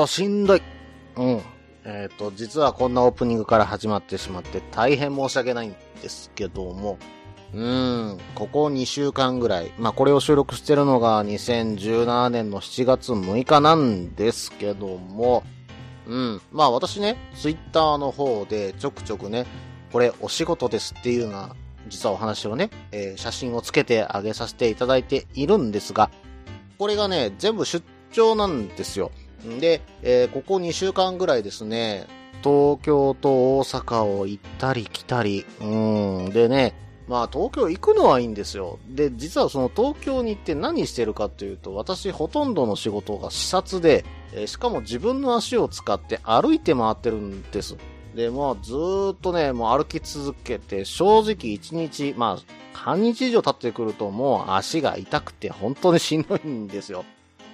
としんどい。うん。えっ、と、実はこんなオープニングから始まってしまって大変申し訳ないんですけども、うーん、ここ2週間ぐらい、まあこれを収録してるのが2017年の7月6日なんですけども、うん、まあ私ね、ツイッターの方でちょくちょくね、これお仕事ですっていうような、実はお話をね、えー写真をつけてあげさせていただいているんですが、これがね、全部出張なんですよ。で、えーここ2週間ぐらいですね、東京と大阪を行ったり来たり、うん、でね、まあ東京行くのはいいんですよ。で、実はその東京に行って何してるかというと、私ほとんどの仕事が視察で、えーしかも自分の足を使って歩いて回ってるんです。で、もうずーっとね、もう歩き続けて、正直1日、まあ、半日以上経ってくるともう足が痛くて本当にしんどいんですよ。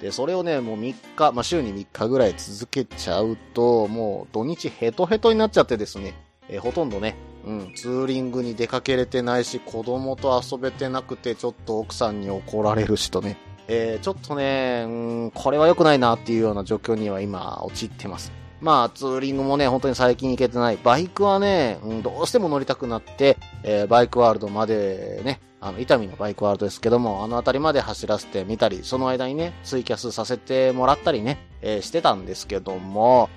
で、それをね、もう3日、まあ、週に3日ぐらい続けちゃうと、もう土日ヘトヘトになっちゃってですね、えーほとんどね、うん、ツーリングに出かけれてないし、子供と遊べてなくて、ちょっと奥さんに怒られるしとね、えーちょっとね、うん、これは良くないなっていうような状況には今、陥ってます。まあ、ツーリングもね、本当に最近行けてない。バイクはね、うん、どうしても乗りたくなって、えーバイクワールドまでね、あの、伊丹のバイクワールドですけども、あの辺りまで走らせてみたり、その間にね、ツイキャスさせてもらったりね、えーしてたんですけども、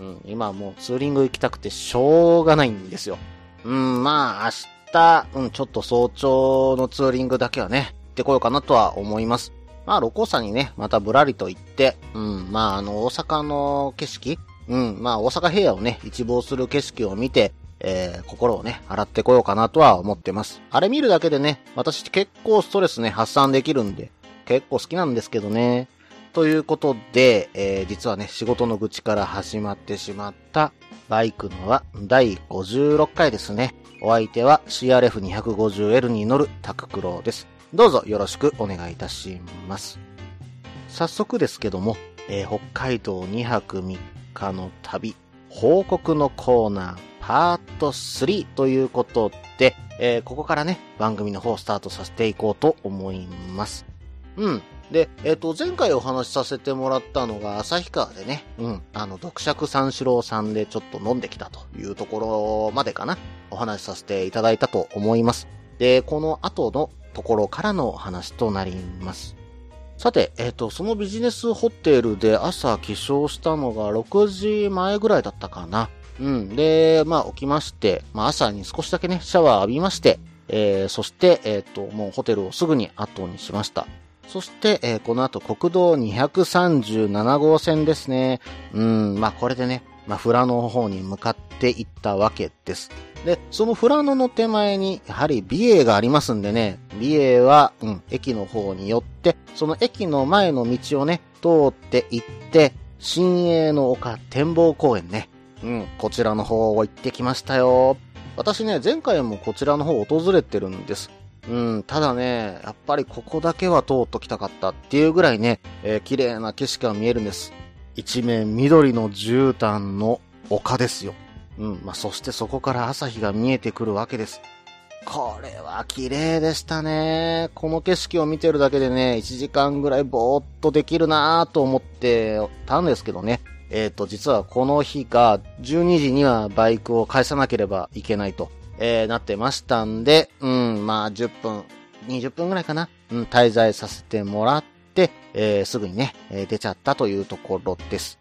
うん、今はもうツーリング行きたくてしょうがないんですよ。うん、まあ、明日、うん、ちょっと早朝のツーリングだけはね、行ってこようかなとは思います。まあ、六甲山にね、またぶらりと行って、うん、まあ、あの、大阪の景色、うん、まあ、大阪平野をね、一望する景色を見て、えー、心をね、洗ってこようかなとは思ってます。あれ見るだけでね、私結構ストレスね、発散できるんで、結構好きなんですけどね。ということで、えー、実はね、仕事の愚痴から始まってしまった、バイクのは第56回ですね。お相手は CRF250L に乗るタククロウです。どうぞよろしくお願いいたします。早速ですけども、えー北海道2泊3日の旅、報告のコーナー、パート3ということで、えーここからね、番組の方をスタートさせていこうと思います。うん。で、えっ、と、前回お話しさせてもらったのが、旭川でね、うん、あの、読釈三四郎さんでちょっと飲んできたというところまでかな、お話しさせていただいたと思います。で、この後のところからのお話となります。さて、えっ、と、そのビジネスホテルで朝起床したのが6時前ぐらいだったかな。うん。で、まあ起きまして、まあ朝に少しだけね、シャワー浴びまして、えー、そして、えっ、と、もうホテルをすぐに後にしました。そして、えーこの後国道237号線ですね。うん、まあこれでね、まあ富良野の方に向かっていったわけです。で、その富良野の手前に、やはり美瑛がありますんでね、美瑛は、うん、駅の方に寄って、その駅の前の道をね、通って行って、新栄の丘展望公園ね、うん、こちらの方を行ってきましたよ。私ね、前回もこちらの方を訪れてるんです。うん、ただね、やっぱりここだけは通っときたかったっていうぐらいね、えー綺麗な景色が見えるんです。一面緑の絨毯の丘ですよ。うん、まあ、そしてそこから朝日が見えてくるわけです。これは綺麗でしたね。この景色を見てるだけでね、1時間ぐらいぼーっとできるなーと思ってたんですけどね。えっ、と、実はこの日が12時にはバイクを返さなければいけないと、えーなってましたんで、うん、まあ10分、20分ぐらいかな。うん、滞在させてもらって、えーすぐにね、え出ちゃったというところです。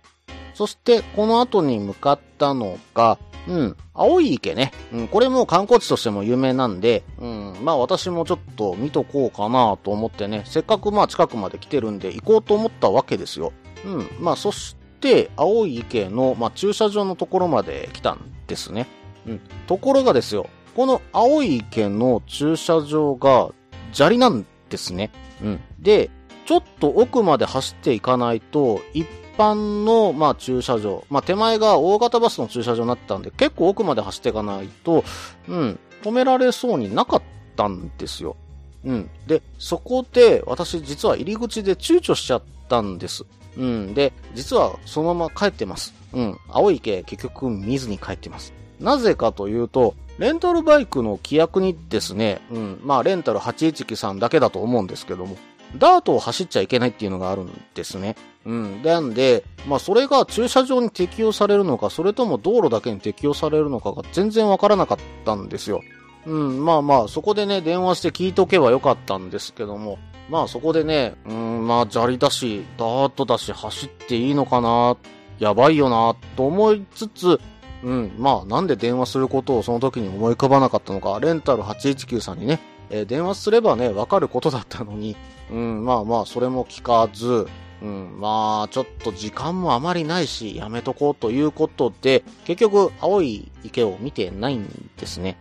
そして、この後に向かったのが、うん、青い池ね。うん、これも観光地としても有名なんで、うん、まあ私もちょっと見とこうかなと思ってね、せっかくまあ近くまで来てるんで行こうと思ったわけですよ。うん、まあそして、青い池の、まあ、駐車場のところまで来たんですね。うん、ところがですよ、この青い池の駐車場が砂利なんですね。うん。で、ちょっと奥まで走っていかないと、一般の、まあ、駐車場。まあ、手前が大型バスの駐車場になったんで、結構奥まで走っていかないと、うん、止められそうになかったんですよ。うん。で、そこで、私実は入り口で躊躇しちゃったんです。うん。で、実はそのまま帰ってます。うん。青い池結局見ずに帰ってます。なぜかというと、レンタルバイクの規約にですね、うん。まあ、レンタル819さんだけだと思うんですけども、ダートを走っちゃいけないっていうのがあるんですね。うん。なんで、まあそれが駐車場に適用されるのか、それとも道路だけに適用されるのかが全然わからなかったんですよ。うん、まあまあ、そこでね、電話して聞いとけばよかったんですけども、まあそこでね、うん、まあ砂利だし、ダートだし、走っていいのかな、やばいよな、と思いつつ、うん、まあなんで電話することをその時に思い浮かばなかったのか、レンタル819さんにね、えー、電話すればね、わかることだったのに、うん、まあまあ、それも聞かず、うん、まあ、ちょっと時間もあまりないし、やめとこうということで、結局、青い池を見てないんですね。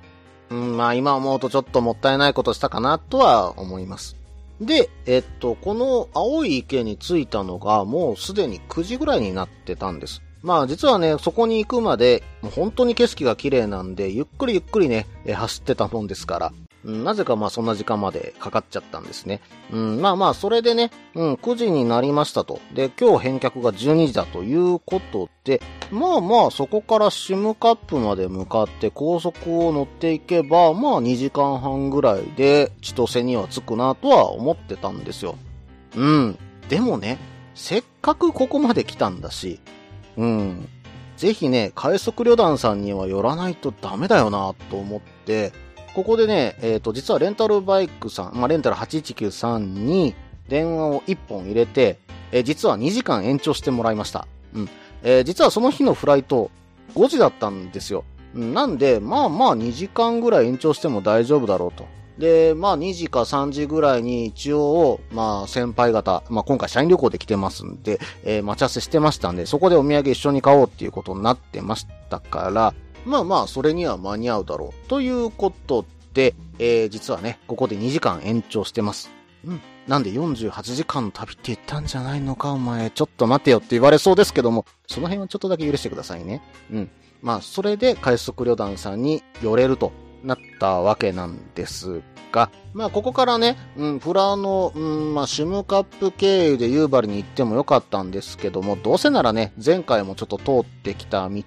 うん、まあ今思うとちょっともったいないことしたかなとは思います。で、えっと、この青い池に着いたのがもうすでに9時ぐらいになってたんです。まあ実はね、そこに行くまで、もう本当に景色が綺麗なんで、ゆっくりゆっくりね、走ってたもんですから、なぜかまあそんな時間までかかっちゃったんですね。うん、まあまあ、それでね、うん、9時になりましたと。で、今日返却が12時だということで、まあまあ、そこからシムカップまで向かって高速を乗っていけば、まあ2時間半ぐらいで千歳には着くなとは思ってたんですよ。うん。でもね、せっかくここまで来たんだし、うん。ぜひね、快速旅団さんには寄らないとダメだよなと思って、ここでね、えっ、ー、と、実はレンタルバイクさん、まあ、レンタル8193に電話を1本入れて、えー、実は2時間延長してもらいました。うん。えー、実はその日のフライト、5時だったんですよ。なんで、まあまあ2時間ぐらい延長しても大丈夫だろうと。で、まあ2時か3時ぐらいに一応、まあ先輩方、まあ今回社員旅行で来てますんで、えー、待ち合わせしてましたんで、そこでお土産一緒に買おうっていうことになってましたから、まあまあ、それには間に合うだろう。ということで、えー、実はね、ここで2時間延長してます。うん。なんで48時間の旅って言ったんじゃないのか、お前。ちょっと待てよって言われそうですけども、その辺はちょっとだけ許してくださいね。うん。まあ、それで快速旅団さんに寄れるとなったわけなんですが、まあ、ここからね、うん、プラの、うん、まあ、シムカップ経由で夕張に行ってもよかったんですけども、どうせならね、前回もちょっと通ってきた道、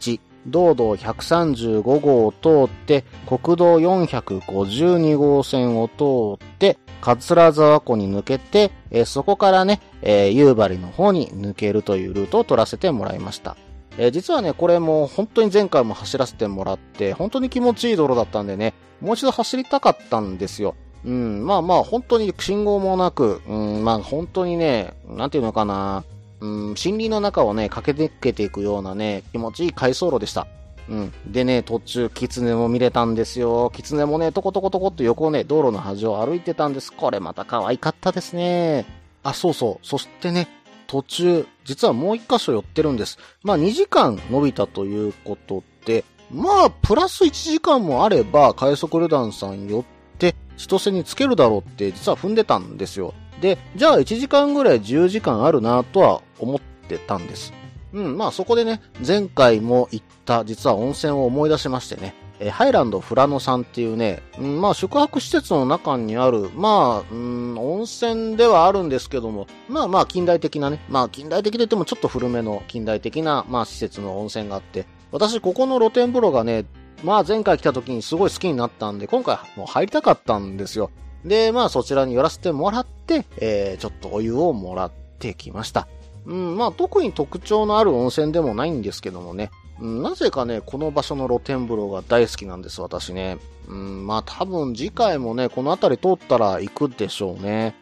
道道135号を通って、国道452号線を通って、桂沢湖に抜けて、えー、そこからね、えー、夕張の方に抜けるというルートを取らせてもらいました。えー、実はね、これも本当に前回も走らせてもらって、本当に気持ちいい道路だったんでね、もう一度走りたかったんですよ。うん、まあまあ、本当に信号もなく、うん、まあ本当にね、なんていうのかな、うん、森林の中をね、駆け抜けていくようなね、気持ちいい回送路でした。うん。でね、途中、キツネも見れたんですよ。キツネもね、トコトコトコっと横をね、道路の端を歩いてたんです。これまた可愛かったですね。あ、そうそう。そしてね、途中、実はもう一箇所寄ってるんです。まあ2時間伸びたということで、まあ、プラス1時間もあれば、快速旅団さん寄って、千歳につけるだろうって実は踏んでたんですよ。で、じゃあ1時間ぐらい10時間あるなとは思ってたんです。うん、まあそこでね、前回も行った実は温泉を思い出しましてね、えハイランド富良野さんっていうね、うん、まあ宿泊施設の中にある、まあ、うん、温泉ではあるんですけども、まあまあ近代的なね、まあ近代的で言ってもちょっと古めの近代的な、まあ施設の温泉があって、私ここの露天風呂がね、まあ前回来た時にすごい好きになったんで、今回もう入りたかったんですよ。で、まあそちらに寄らせてもらって、えー、ちょっとお湯をもらってきました。うん、まあ特に特徴のある温泉でもないんですけどもね。うん、なぜかね、この場所の露天風呂が大好きなんです、私ね。うん、まあ多分次回もね、この辺り通ったら行くでしょうね。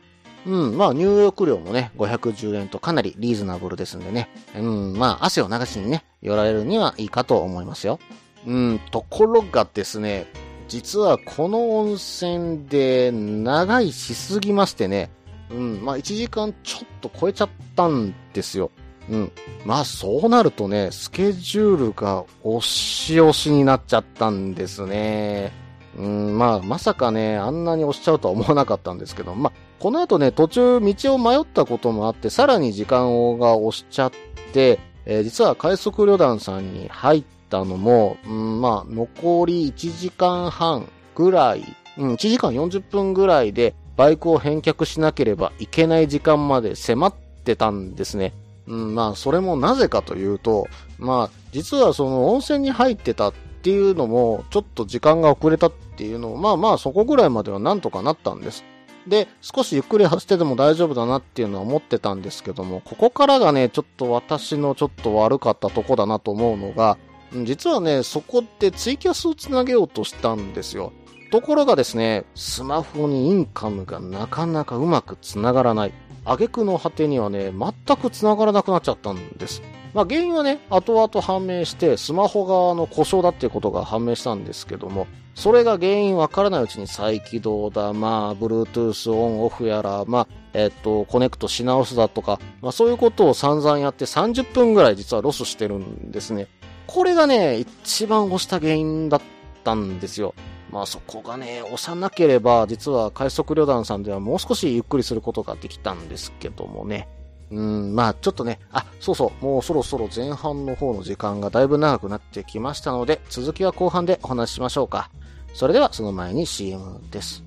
うん、まあ入浴料もね、510円とかなりリーズナブルですんでね。うん、まあ汗を流しにね、寄られるにはいいかと思いますよ。うん、ところがですね、実はこの温泉で長いしすぎましてね、うん、まあ1時間ちょっと超えちゃったんですよ。うん。まあそうなるとね、スケジュールが押し押しになっちゃったんですね。うん、まあ、まさかね、あんなに押しちゃうとは思わなかったんですけど、まあ、この後ね、途中道を迷ったこともあって、さらに時間が押しちゃって、えー、実は快速旅団さんに入ってたのも、うん、まあ、残り1時間半ぐらい、うん、1時間40分ぐらいで、バイクを返却しなければいけない時間まで迫ってたんですね。うん、まあ、それもなぜかというと、まあ、実はその温泉に入ってたっていうのも、ちょっと時間が遅れたっていうのも、まあまあ、そこぐらいまではなんとかなったんです。で、少しゆっくり走ってても大丈夫だなっていうのは思ってたんですけども、ここからがね、ちょっと私のちょっと悪かったとこだなと思うのが、実はね、そこってツイキャスをつなげようとしたんですよ。ところがですね、スマホにインカムがなかなかうまくつながらない。挙句の果てにはね、全くつながらなくなっちゃったんです。まあ原因はね、後々判明して、スマホ側の故障だっていうことが判明したんですけども、それが原因わからないうちに再起動だ、まあ、Bluetooth オンオフやら、まあ、えっと、コネクトし直すだとか、まあそういうことを散々やって30分ぐらい実はロスしてるんですね。これがね、一番押した原因だったんですよ。まあそこがね、押さなければ、実は快速旅団さんではもう少しゆっくりすることができたんですけどもね。うん、まあちょっとね、あ、そうそう、もうそろそろ前半の方の時間がだいぶ長くなってきましたので、続きは後半でお話ししましょうか。それではその前に CM です。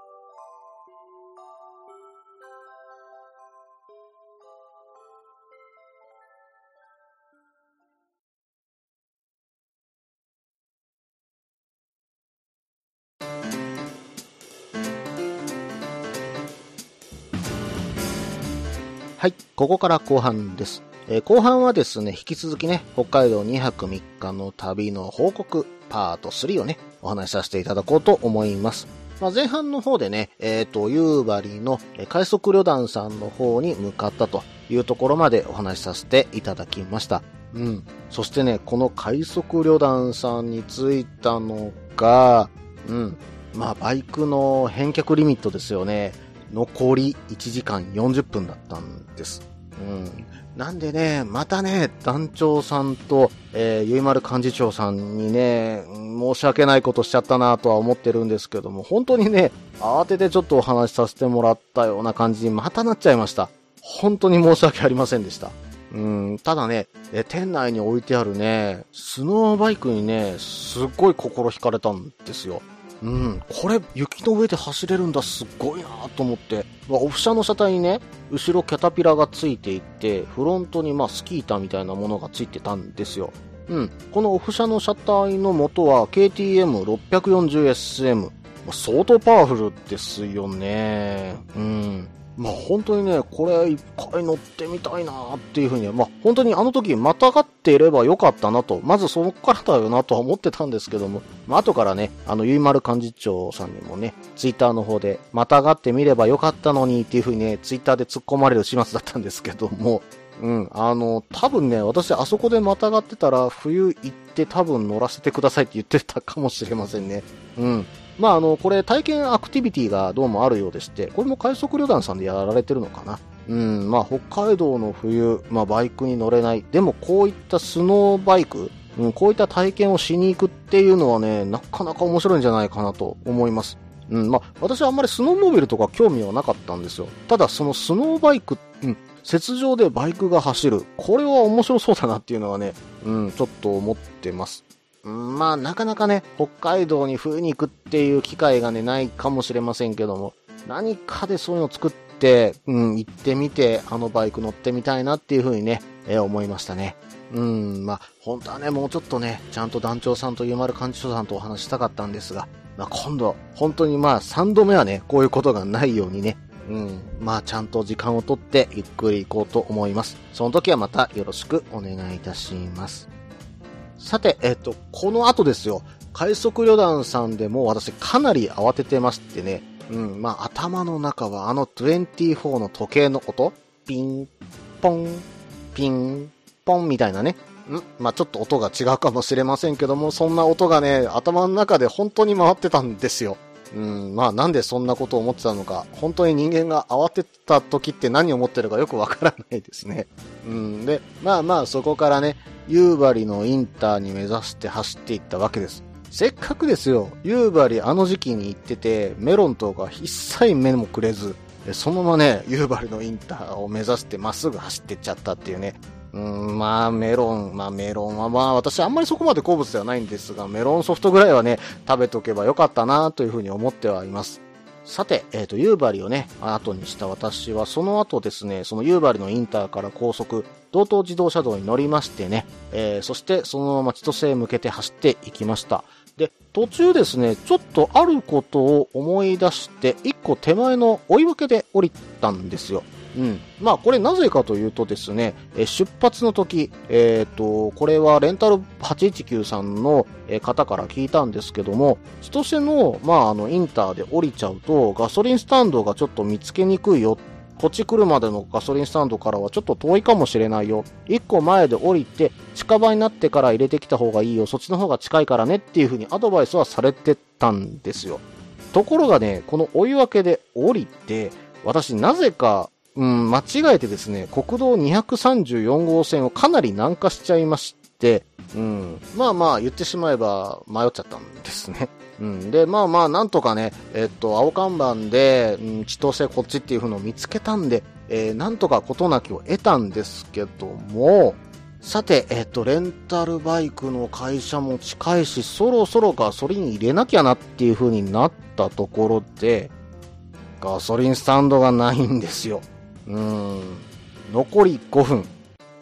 はい、ここから後半です。えー、後半はですね、引き続きね、北海道2泊3日の旅の報告パート3をね、お話しさせていただこうと思います。まあ、前半の方でね、えっ、ー、と、夕張の快速旅団さんの方に向かったというところまでお話しさせていただきました。うん。そしてね、この快速旅団さんに着いたのが、うん。まあ、バイクの返却リミットですよね。残り1時間40分だったんです。うん。なんでね、またね、団長さんと、えー、ゆいまる幹事長さんにね、申し訳ないことしちゃったなとは思ってるんですけども、本当にね、慌ててちょっとお話しさせてもらったような感じにまたなっちゃいました。本当に申し訳ありませんでした。うん、ただね、え、店内に置いてあるね、スノーバイクにね、すっごい心惹かれたんですよ。うん、これ雪の上で走れるんだすごいなと思って、まあ、オフ車の車体にね後ろキャタピラがついていてフロントにまあスキー板みたいなものがついてたんですよ。うん、このオフ車の車体の元は KTM640SM 相当パワフルですよね。うん。まあ本当にね、これ一回乗ってみたいなっていうふうに、まあ本当にあの時またがっていればよかったなと、まずそこからだよなとは思ってたんですけども、まあ後からね、あのゆいまる幹事長さんにもね、ツイッターの方で、またがってみればよかったのにっていうふうにね、ツイッターで突っ込まれる始末だったんですけども、うん、あの、多分ね、私あそこでまたがってたら、冬行って多分乗らせてくださいって言ってたかもしれませんね。うん。まあ、あの、これ体験アクティビティがどうもあるようでして、これも快速旅団さんでやられてるのかな。うん、まあ、北海道の冬、まあ、バイクに乗れない。でも、こういったスノーバイク、うん、こういった体験をしに行くっていうのはね、なかなか面白いんじゃないかなと思います。うん、まあ、私はあんまりスノーモービルとか興味はなかったんですよ。ただ、そのスノーバイク、うん、雪上でバイクが走る。これは面白そうだなっていうのはね、うん、ちょっと思ってます。まあ、なかなかね、北海道に冬に行くっていう機会がね、ないかもしれませんけども、何かでそういうのを作って、うん、行ってみて、あのバイク乗ってみたいなっていう風にね、えー、思いましたね。うん、まあ、本当はね、もうちょっとね、ちゃんと団長さんとゆまる幹事長さんとお話したかったんですが、まあ、今度、本当にまあ、3度目はね、こういうことがないようにね、うん、まあ、ちゃんと時間をとってゆっくり行こうと思います。その時はまたよろしくお願いいたします。さて、えっと、この後ですよ、快速旅団さんでも私かなり慌ててましてね、うん、まあ、頭の中はあの24の時計の音、ピン、ポン、ピン、ポンみたいなね、んまあ、ちょっと音が違うかもしれませんけども、そんな音がね、頭の中で本当に回ってたんですよ。うん、まあなんでそんなことを思ってたのか、本当に人間が慌てた時って何を思ってるかよくわからないですね。うん、で、まあまあそこからね、夕張のインターに目指して走っていったわけです。せっかくですよ、夕張あの時期に行ってて、メロンとか一切目もくれず、そのままね、夕張のインターを目指してまっすぐ走ってっちゃったっていうね、うん、まあ、メロン、まあ、メロンはまあ、私あんまりそこまで好物ではないんですが、メロンソフトぐらいはね、食べとけばよかったなというふうに思ってはいます。さて、えっ、ー、と、夕張をね、後にした私は、その後ですね、その夕張のインターから高速、道東自動車道に乗りましてね、えー、そしてそのまま千歳へ向けて走っていきました。で、途中ですね、ちょっとあることを思い出して、一個手前の追い分けで降りたんですよ。うん。まあ、これなぜかというとですね、え出発の時、えっ、ー、と、これはレンタル819さんの方から聞いたんですけども、千歳の、まあ、あの、インターで降りちゃうと、ガソリンスタンドがちょっと見つけにくいよ。こっち来るまでのガソリンスタンドからはちょっと遠いかもしれないよ。一個前で降りて、近場になってから入れてきた方がいいよ。そっちの方が近いからねっていう風にアドバイスはされてたんですよ。ところがね、この追い分けで降りて、私なぜかうん、間違えてですね、国道234号線をかなり南下しちゃいまして、うん、まあまあ言ってしまえば迷っちゃったんですね。うん、で、まあまあなんとかね、えっと、青看板で、うん、千歳こっちっていう風のを見つけたんで、えー、なんとか事なきを得たんですけども、さて、えっと、レンタルバイクの会社も近いし、そろそろガソリン入れなきゃなっていう風になったところで、ガソリンスタンドがないんですよ。うーん、残り5分、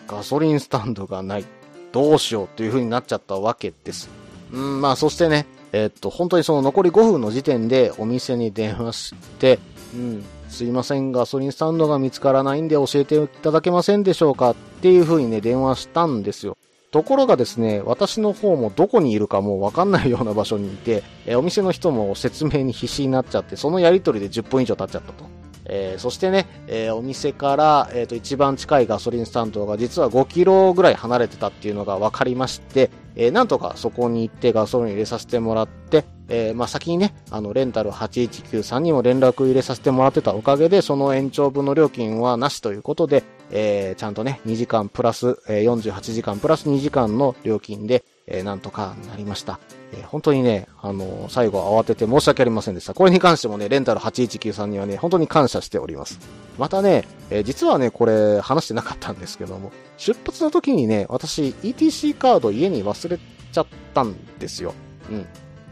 ガソリンスタンドがない。どうしようという風になっちゃったわけです。うん、まあそしてね、えー、っと、本当にその残り5分の時点でお店に電話して、うん、すいません、ガソリンスタンドが見つからないんで教えていただけませんでしょうかっていう風にね、電話したんですよ。ところがですね、私の方もどこにいるかもうわかんないような場所にいて、えお店の人も説明に必死になっちゃって、そのやりとりで10分以上経っちゃったと。えー、そしてね、えー、お店から、え、ー、と、一番近いガソリンスタンドが実は5キロぐらい離れてたっていうのが分かりまして、えー、なんとかそこに行ってガソリン入れさせてもらって、えー、まあ、先にね、あの、レンタル819さんにも連絡入れさせてもらってたおかげで、その延長分の料金はなしということで、えー、ちゃんとね、2時間プラス、えー、48時間プラス2時間の料金で、えー、なんとかなりました。えー、本当にね、あのー、最後慌てて申し訳ありませんでした。これに関してもね、レンタル819さんにはね、本当に感謝しております。またね、えー、実はね、これ話してなかったんですけども、出発の時にね、私 ETC カード家に忘れちゃったんですよ。うん。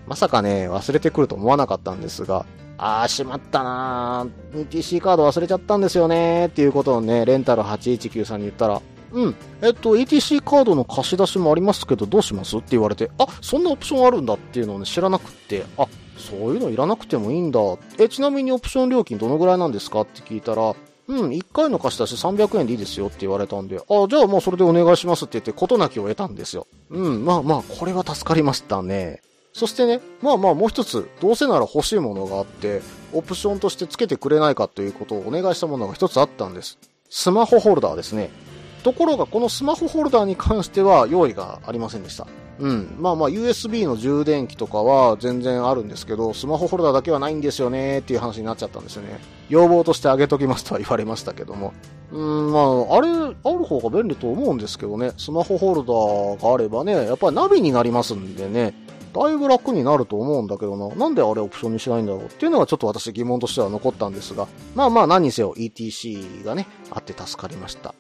まさかね、忘れてくると思わなかったんですが、あー、しまったなー。ETC カード忘れちゃったんですよねーっていうことをね、レンタル819さんに言ったら、うん。えっと、ETC カードの貸し出しもありますけど、どうしますって言われて、あ、そんなオプションあるんだっていうのをね、知らなくって、あ、そういうのいらなくてもいいんだ。え、ちなみにオプション料金どのぐらいなんですかって聞いたら、うん、1回の貸し出し300円でいいですよって言われたんで、あ、じゃあもうそれでお願いしますって言って、事なきを得たんですよ。うん、まあまあ、これは助かりましたね。そしてね、まあまあもう一つ、どうせなら欲しいものがあって、オプションとして付けてくれないかということをお願いしたものが一つあったんです。スマホホルダーですね。ところがこのスマホホルダーに関しては用意がありませんでした。うん。まあまあ USB の充電器とかは全然あるんですけど、スマホホルダーだけはないんですよねっていう話になっちゃったんですよね。要望としてあげときますとは言われましたけども。うん、まあ、あれ、ある方が便利と思うんですけどね。スマホホルダーがあればね、やっぱりナビになりますんでね。だいぶ楽になると思うんだけどな。なんであれオプションにしないんだろうっていうのがちょっと私疑問としては残ったんですが。まあまあ何にせよ ETC がね、あって助かりました。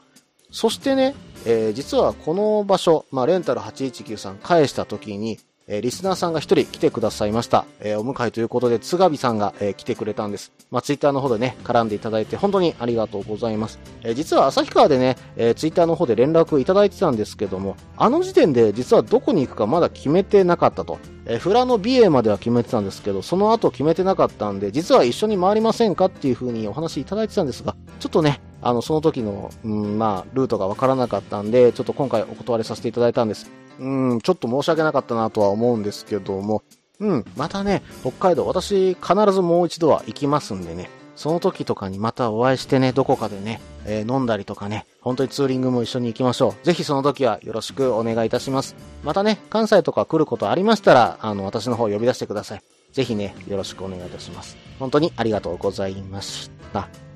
そしてね、えー、実はこの場所、まあ、レンタル8193返した時に、えー、リスナーさんが一人来てくださいました。えー、お迎えということで、津上さんが、えー、来てくれたんです。まあ、ツイッターの方でね、絡んでいただいて本当にありがとうございます。えー、実は旭川でね、えー、ツイッターの方で連絡いただいてたんですけども、あの時点で実はどこに行くかまだ決めてなかったと。えー、フラの美瑛までは決めてたんですけど、その後決めてなかったんで、実は一緒に回りませんかっていう風にお話いただいてたんですが、ちょっとね、あの、その時の、うん、まあ、ルートがわからなかったんで、ちょっと今回お断りさせていただいたんです。うん、ちょっと申し訳なかったなとは思うんですけども、うん、またね、北海道、私必ずもう一度は行きますんでね、その時とかにまたお会いしてね、どこかでね、えー、飲んだりとかね、本当にツーリングも一緒に行きましょう。ぜひその時はよろしくお願いいたします。またね、関西とか来ることありましたら、あの、私の方呼び出してください。ぜひね、よろしくお願いいたします。本当にありがとうございました。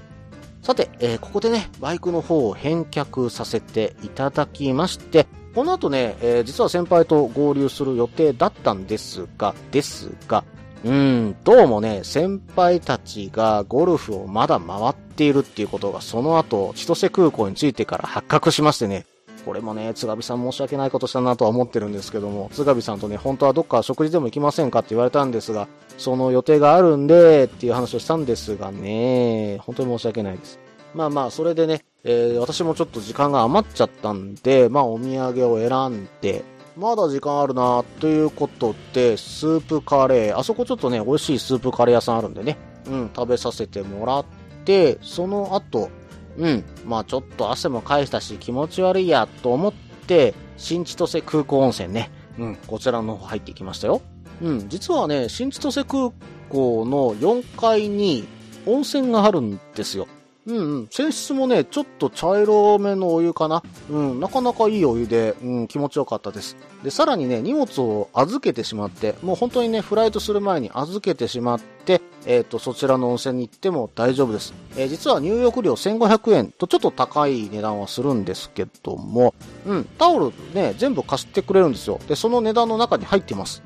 さて、えー、ここでね、バイクの方を返却させていただきまして、この後ね、えー、実は先輩と合流する予定だったんですが、ですが、うん、どうもね、先輩たちがゴルフをまだ回っているっていうことが、その後、千歳空港に着いてから発覚しましてね、これもね、津上さん申し訳ないことしたなとは思ってるんですけども、津上さんとね、本当はどっか食事でも行きませんかって言われたんですが、その予定があるんで、っていう話をしたんですがね、本当に申し訳ないです。まあまあ、それでね、えー、私もちょっと時間が余っちゃったんで、まあお土産を選んで、まだ時間あるなということで、スープカレー、あそこちょっとね、美味しいスープカレー屋さんあるんでね、うん、食べさせてもらって、その後、うん、まあちょっと汗も返したし気持ち悪いやと思って、新千歳空港温泉ね、うん、こちらの方入ってきましたよ。うん、実はね、新千歳空港の4階に温泉があるんですよ。うんうん。泉質もね、ちょっと茶色めのお湯かな。うん、なかなかいいお湯で、うん、気持ちよかったです。で、さらにね、荷物を預けてしまって、もう本当にね、フライトする前に預けてしまって、えっ、ー、と、そちらの温泉に行っても大丈夫です。えー、実は入浴料1500円とちょっと高い値段はするんですけども、うん、タオルね、全部貸してくれるんですよ。で、その値段の中に入ってます。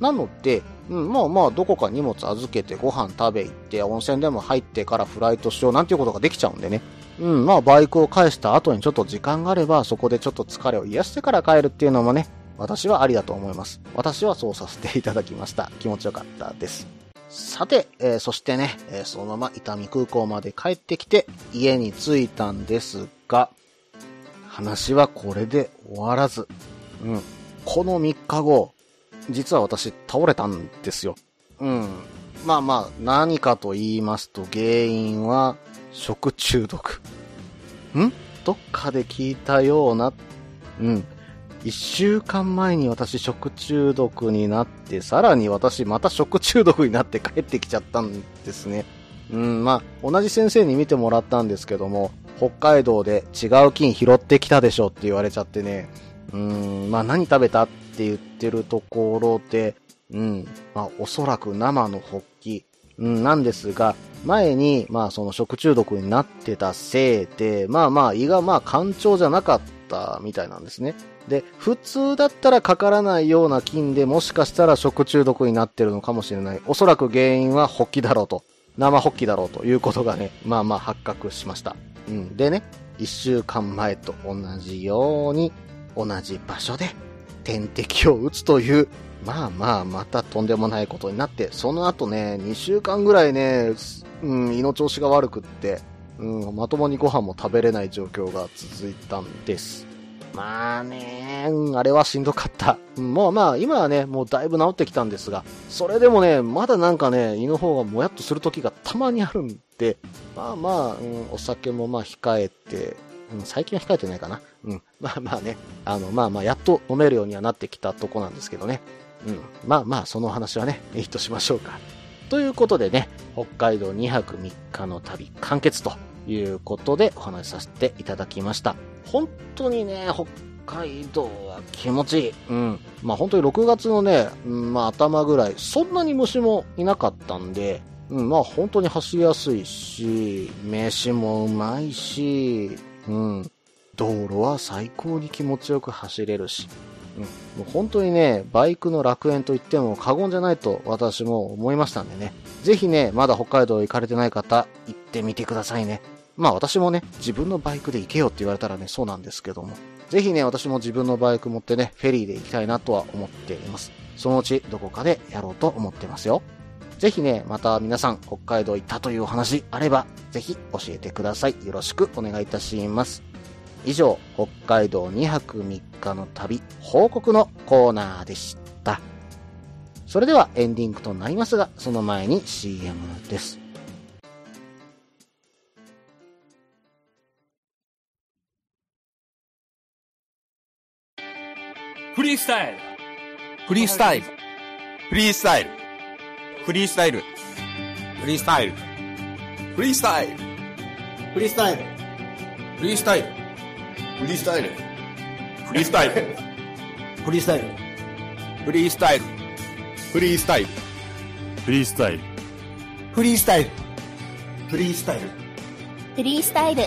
なので、うん、まあまあ、どこか荷物預けてご飯食べ行って、温泉でも入ってからフライトしようなんていうことができちゃうんでね。うん、まあ、バイクを返した後にちょっと時間があれば、そこでちょっと疲れを癒してから帰るっていうのもね、私はありだと思います。私はそうさせていただきました。気持ちよかったです。さて、えー、そしてね、えー、そのまま伊丹空港まで帰ってきて、家に着いたんですが、話はこれで終わらず、うん、この3日後、実は私倒れたんですよ。うん。まあまあ、何かと言いますと、原因は食中毒。ん？どっかで聞いたような。うん。一週間前に私食中毒になって、さらに私また食中毒になって帰ってきちゃったんですね。うん、まあ、同じ先生に見てもらったんですけども、北海道で違う菌拾ってきたでしょって言われちゃってね。うん、まあ何食べた？ってって言ってるところで、うん、まあおそらく生のホッキ、うん、なんですが、前に、まあその食中毒になってたせいで、まあまあ胃がまあ干潮じゃなかったみたいなんですね。で、普通だったらかからないような菌でもしかしたら食中毒になってるのかもしれない。おそらく原因はホッキだろうと。生ホッキだろうということがね、まあまあ発覚しました。うん。でね、一週間前と同じように、同じ場所で点滴を打つという、まあまあ、またとんでもないことになって、その後ね、2週間ぐらいね、うん、胃の調子が悪くって、うん、まともにご飯も食べれない状況が続いたんです。まあね、あれはしんどかった。うん、もうまあ、今はね、もうだいぶ治ってきたんですが、それでもね、まだなんかね、胃の方がもやっとする時がたまにあるんで、まあまあ、うん、お酒もまあ控えて、うん、最近は控えてないかな。うん。まあまあね、あの、まあまあ、やっと飲めるようにはなってきたとこなんですけどね。うん。まあまあ、その話はね、いいとしましょうか。ということでね、北海道2泊3日の旅完結ということでお話しさせていただきました。本当にね、北海道は気持ちいい。うん。まあ本当に6月のね、うん、まあ頭ぐらい、そんなに虫もいなかったんで、うん、まあ本当に走りやすいし、飯もうまいし、うん。道路は最高に気持ちよく走れるし、うん、もう本当にね、バイクの楽園と言っても過言じゃないと私も思いましたんでね。ぜひね、まだ北海道行かれてない方、行ってみてくださいね。まあ私もね、自分のバイクで行けよって言われたらね、そうなんですけども。ぜひね、私も自分のバイク持ってね、フェリーで行きたいなとは思っています。そのうちどこかでやろうと思ってますよ。ぜひね、また皆さん北海道行ったというお話あれば、ぜひ教えてください。よろしくお願いいたします。以上、北海道2泊3日の旅報告のコーナーでした。それではエンディングとなりますが、その前に CM です。フリースタイルフリースタイル。フリースタイル。フリースタイル。フリースタイル。フリースタイル。フリースタイル。フリースタイル。フリースタイル。フリースタイル。フリースタイル。フリースタイル。フリースタイル。フリースタイル。フリースタイル。フリースタイル。フリースタイル。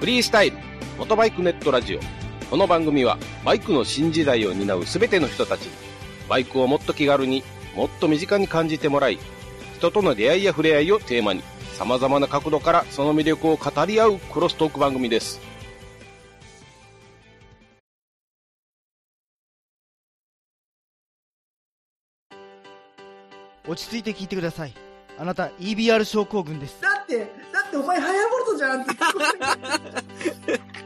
フリースタイル、モトバイクネットラジオ。この番組は、バイクの新時代を担うすべての人たちに、バイクをもっと気軽に、もっと身近に感じてもらい、人との出会いや触れ合いをテーマに、様々な角度からその魅力を語り合うクロストーク番組です。落ち着いて聞いてください。あなた EBR 症候群です。だって、だってお前ハヤボルトじゃんって。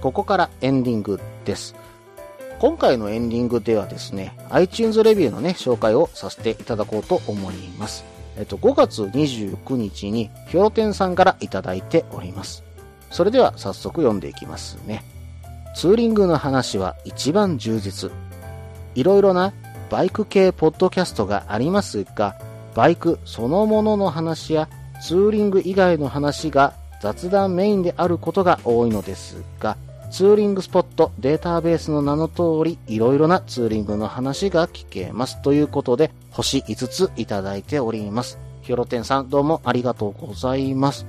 ここからエンディングです。今回のエンディングではですね、iTunes レビューのね、紹介をさせていただこうと思います。えっと、5月29日に、ヒョロテンさんからいただいております。それでは早速読んでいきますね。ツーリングの話は一番充実。いろいろなバイク系ポッドキャストがありますが、バイクそのものの話やツーリング以外の話が雑談メインであることが多いのですが、ツーリングスポットデータベースの名の通り、いろいろなツーリングの話が聞けます。ということで、星5ついただいております。ヒョロテンさん、どうもありがとうございます。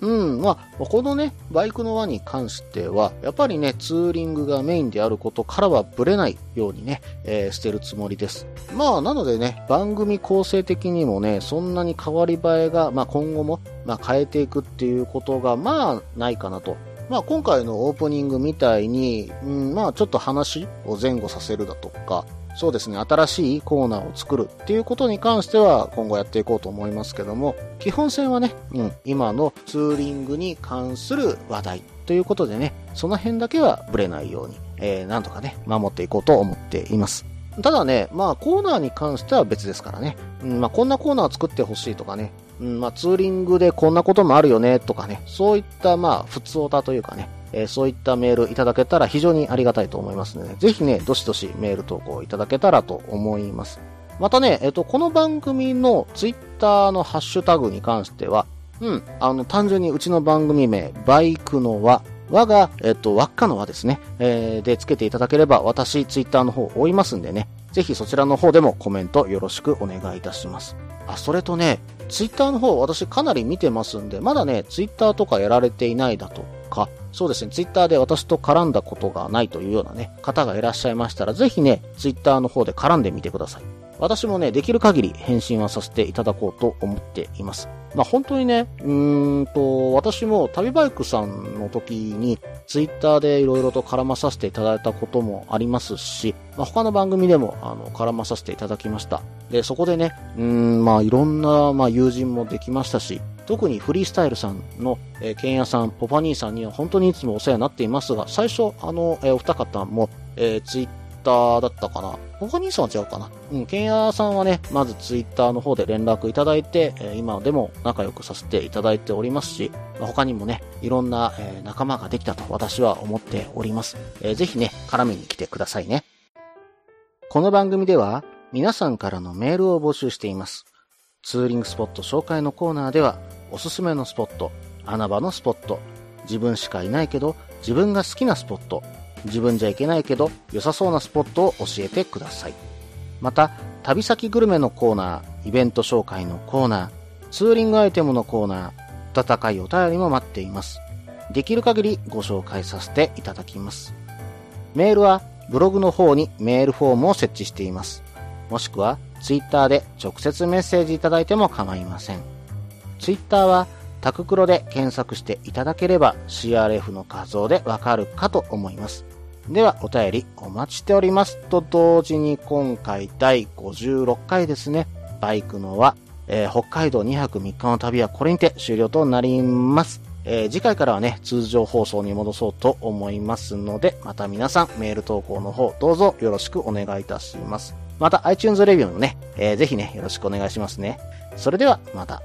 うん、まあ、このね、バイクの輪に関しては、やっぱりね、ツーリングがメインであることからはブレないようにね、えー、捨てるつもりです。まあ、なのでね、番組構成的にもね、そんなに変わり映えが、まあ今後も、まあ変えていくっていうことが、まあ、ないかなと。まあ今回のオープニングみたいに、うん、まあちょっと話を前後させるだとか、そうですね、新しいコーナーを作るっていうことに関しては今後やっていこうと思いますけども、基本線はね、うん、今のツーリングに関する話題ということでね、その辺だけはブレないように、えー、なんとかね、守っていこうと思っています。ただね、まあコーナーに関しては別ですからね、うん、まあこんなコーナーを作ってほしいとかね、まあツーリングでこんなこともあるよねとかね、そういったまあ普通オタというかね、えーそういったメールいただけたら非常にありがたいと思いますので、ねぜひね、どしどしメール投稿いただけたらと思います。またね、えっ、と、この番組のツイッターのハッシュタグに関しては、うん、あの、単純にうちの番組名、バイクの輪、輪が、えっ、と、輪っかの輪ですね、えーで、つけていただければ、私、ツイッターの方追いますんでね、ぜひそちらの方でもコメントよろしくお願いいたします。あ、それとね、ツイッターの方私かなり見てますんで、まだね、ツイッターとかやられていないだとか、そうですね、ツイッターで私と絡んだことがないというようなね、方がいらっしゃいましたら、ぜひね、ツイッターの方で絡んでみてください。私もね、できる限り返信はさせていただこうと思っています。まあ本当にね、うーんと、私も旅バイクさんの時に、ツイッターでいろいろと絡まさせていただいたこともありますし、まあ他の番組でも、あの、絡まさせていただきました。で、そこでね、うーん、まあいろんな、まあ友人もできましたし、特にフリースタイルさんの、えー、ケンヤさん、ポパ兄さんには本当にいつもお世話になっていますが、最初、あの、えーお二方も、えーツイッターだったかな？他兄さんは違うかな？うん、ケンヤさんはね、まずツイッターの方で連絡いただいて、え今でも仲良くさせていただいておりますし、他にもね、いろんな、え仲間ができたと私は思っております。えーぜひね、絡みに来てくださいね。この番組では、皆さんからのメールを募集しています。ツーリングスポット紹介のコーナーでは、おすすめのスポット、穴場のスポット、自分しかいないけど、自分が好きなスポット、自分じゃいけないけど、良さそうなスポットを教えてください。また、旅先グルメのコーナー、イベント紹介のコーナー、ツーリングアイテムのコーナー、温かいお便りも待っています。できる限りご紹介させていただきます。メールはブログの方にメールフォームを設置しています。もしくはツイッターで直接メッセージいただいても構いません。ツイッターはタククロで検索していただければ CRF の画像でわかるかと思います。ではお便りお待ちしておりますと同時に今回第56回ですね。バイクのは、えー北海道2泊3日の旅はこれにて終了となります。えー次回からはね、通常放送に戻そうと思いますので、また皆さんメール投稿の方どうぞよろしくお願いいたします。また iTunes レビューもね、えーぜひね、よろしくお願いしますね。それではまた。